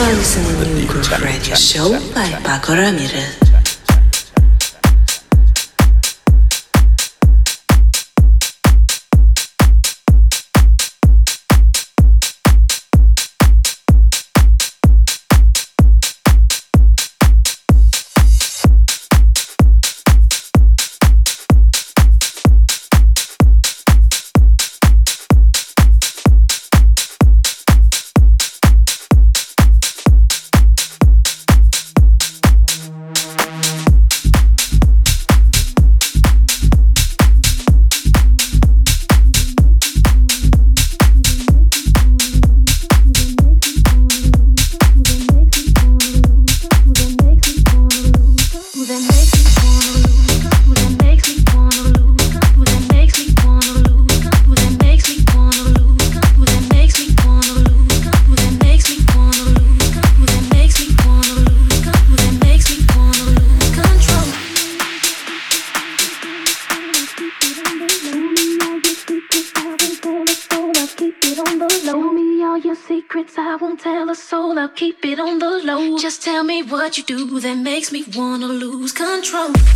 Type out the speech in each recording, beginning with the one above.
Groove Radio Show by Paco Ramirez. What you do that makes me wanna lose control.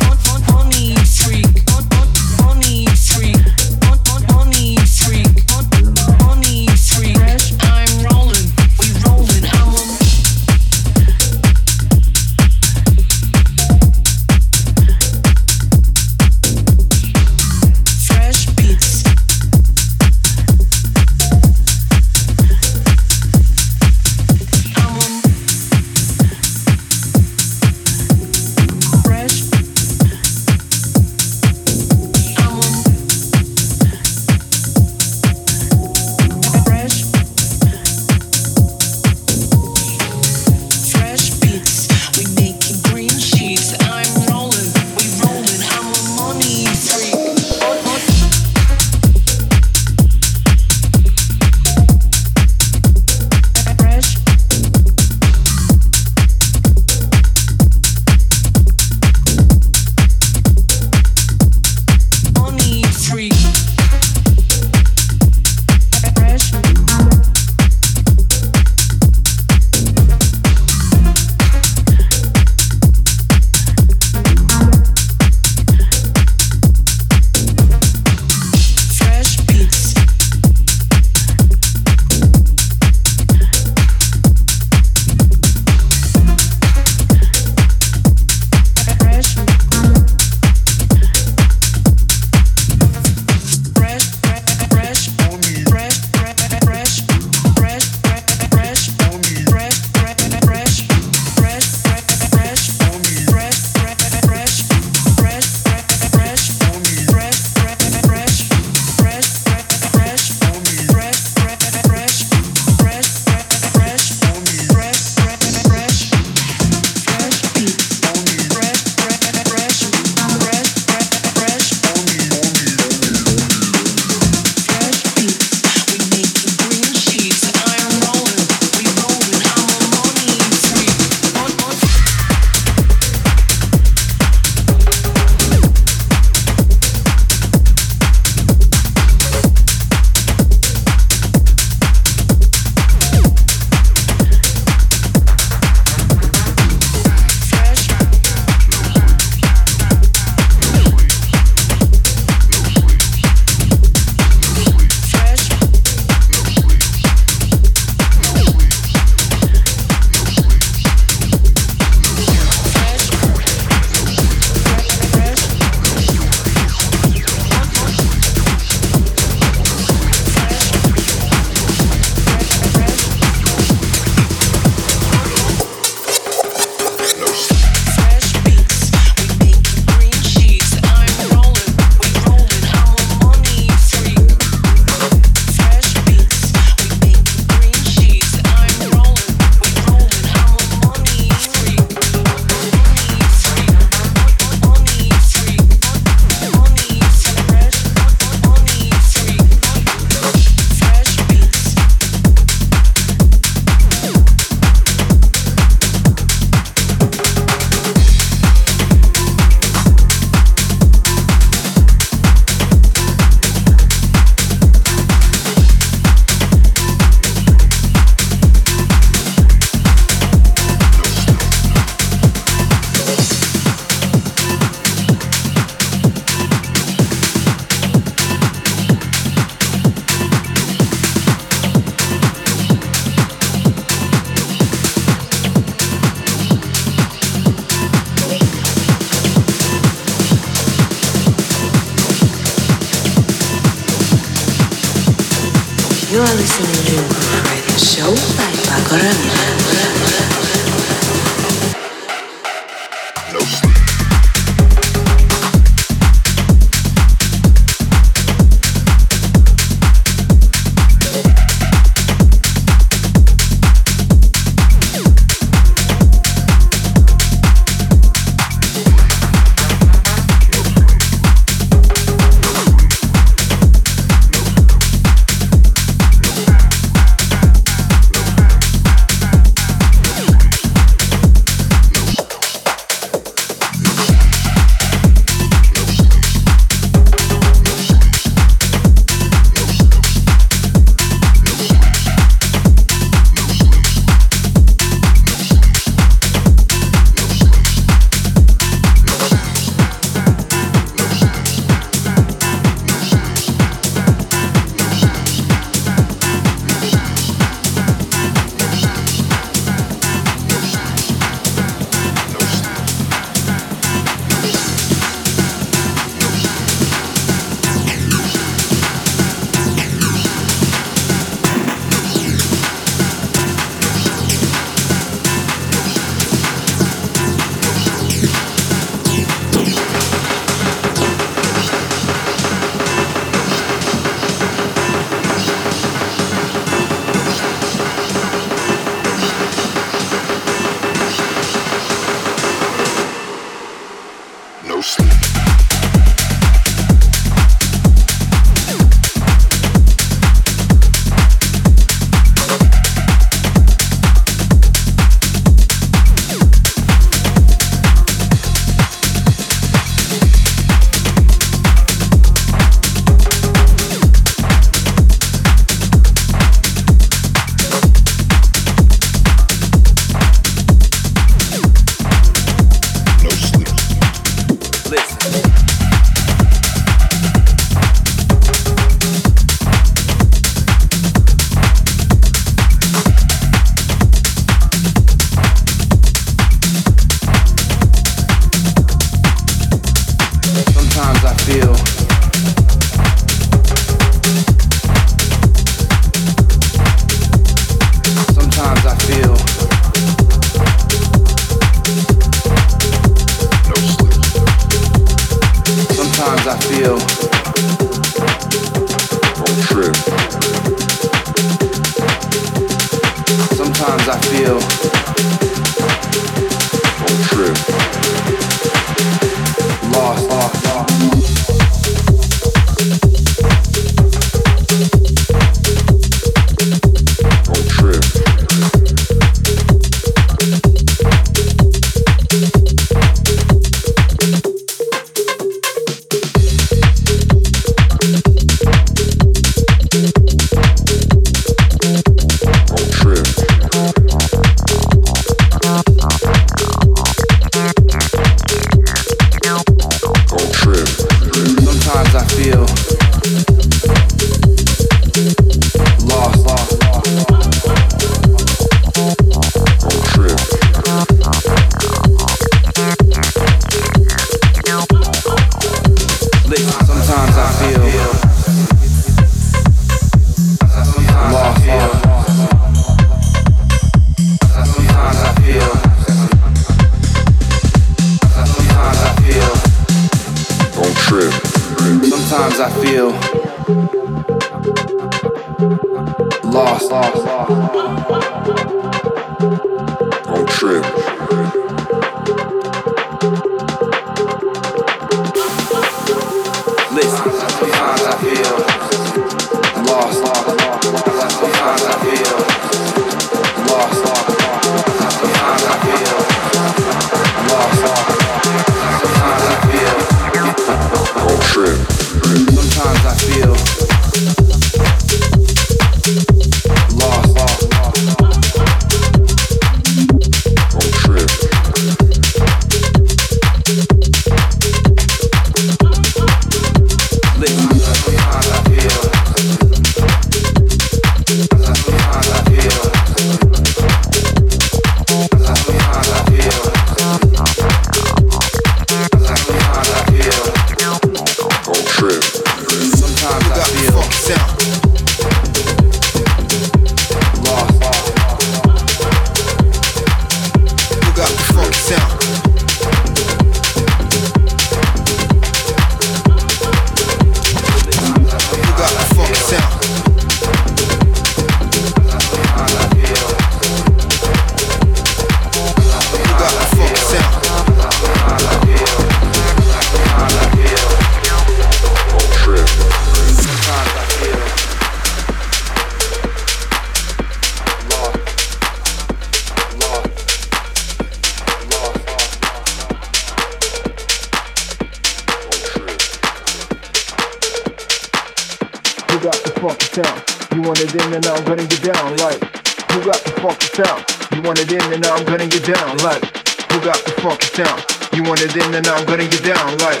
Sound? You want it in and I'm gonna get down like.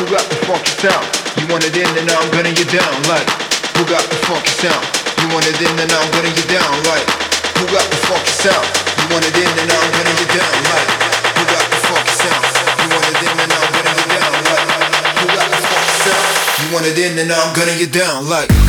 Who got the funky sound? You want it in and I'm gonna get down like. Who got the funky sound? You want it in and I'm gonna get down like. Who got the funky sound? You want it in and I'm gonna get down like. Who got the funky sound? You want it in and I'm gonna get down like. Who got the funky sound? You want it in and I'm gonna get down like.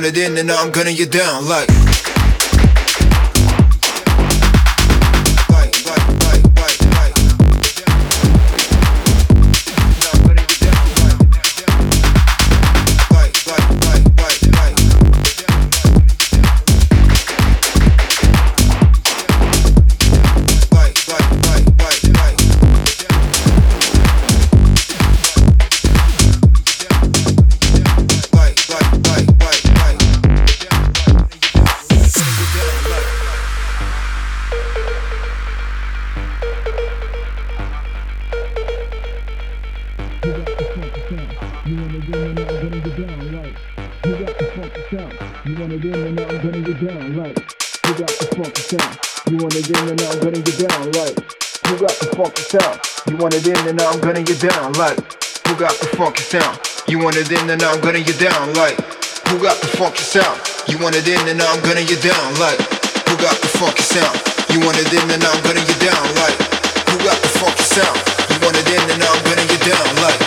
Want it in and I'm gunning you down like down like who got the funky sound? You want it in and I'm gonna get down like who got the funky sound? You want it in and I'm gonna get down like who got the funky sound? You want it in and I'm gonna get down like who got the funky sound? You want it in and I'm gonna get down like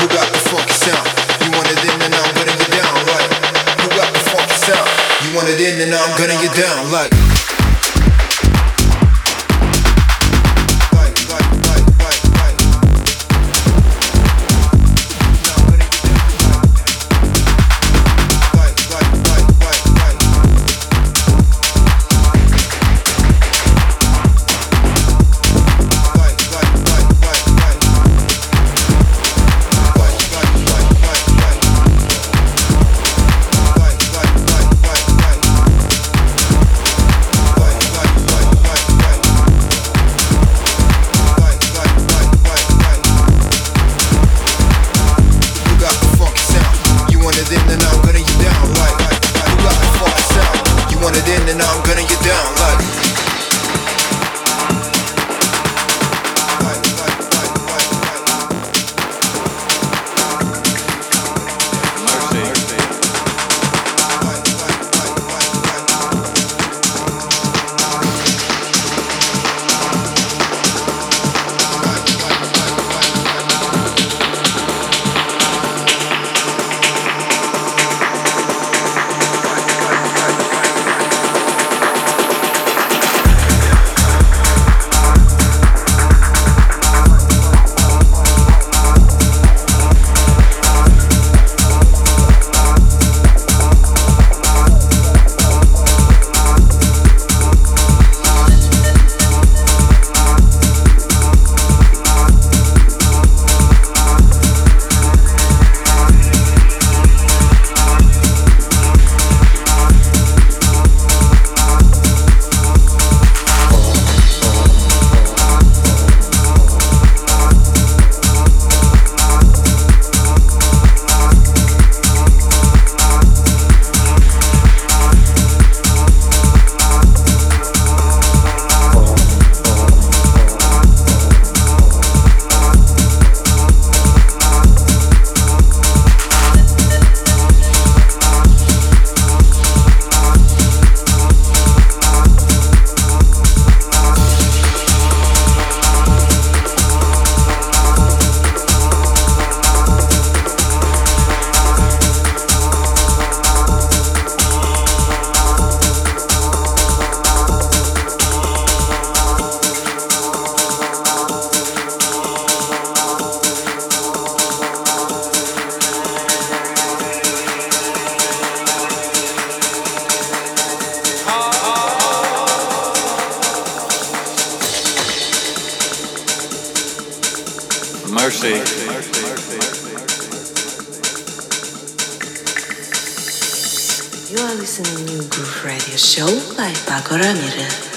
who got the funky sound? You want it in and I'm gonna get down like who got the funky sound? You want it in and I'm gonna get down like Mercy. You are listening to Groove Radio Show by Pako Ramirez.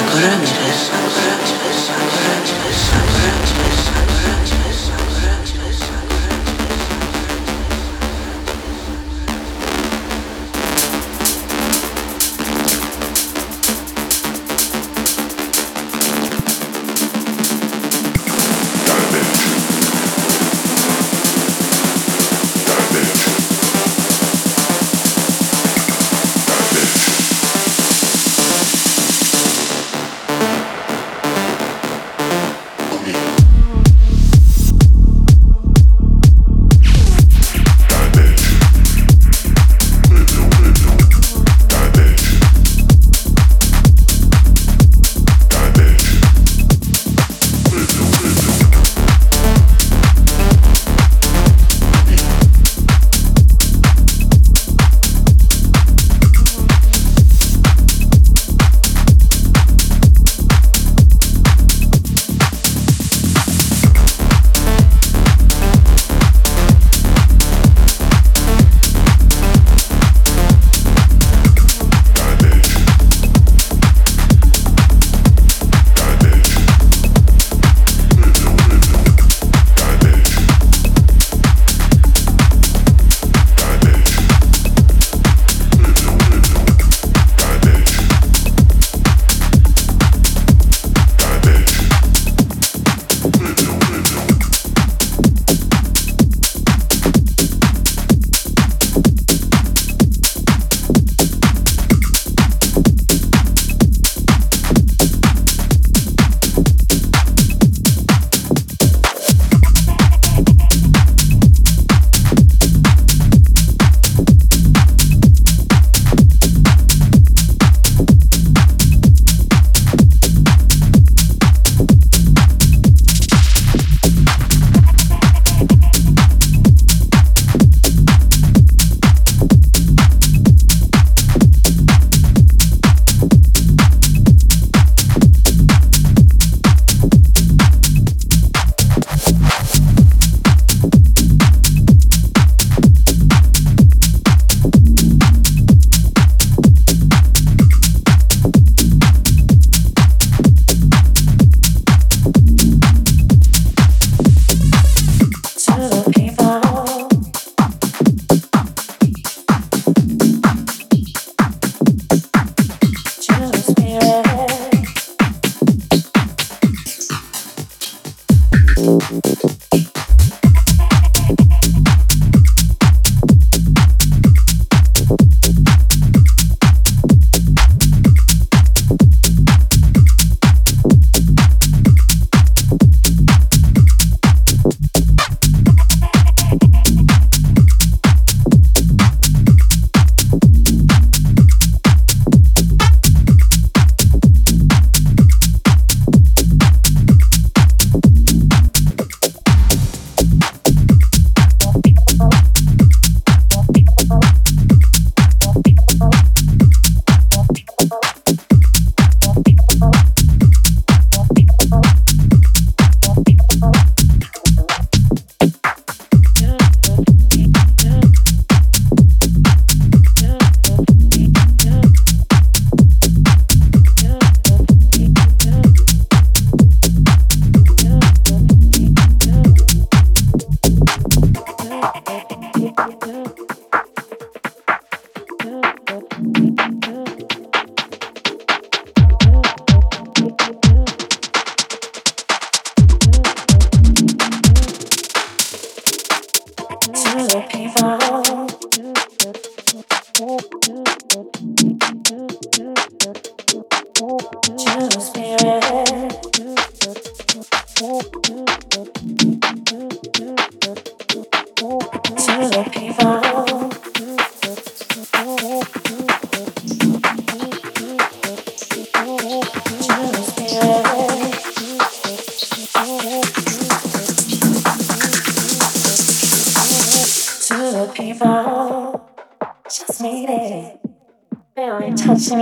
By Pako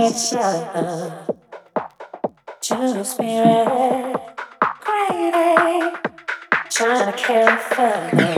nature to spirit crazy trying to care for me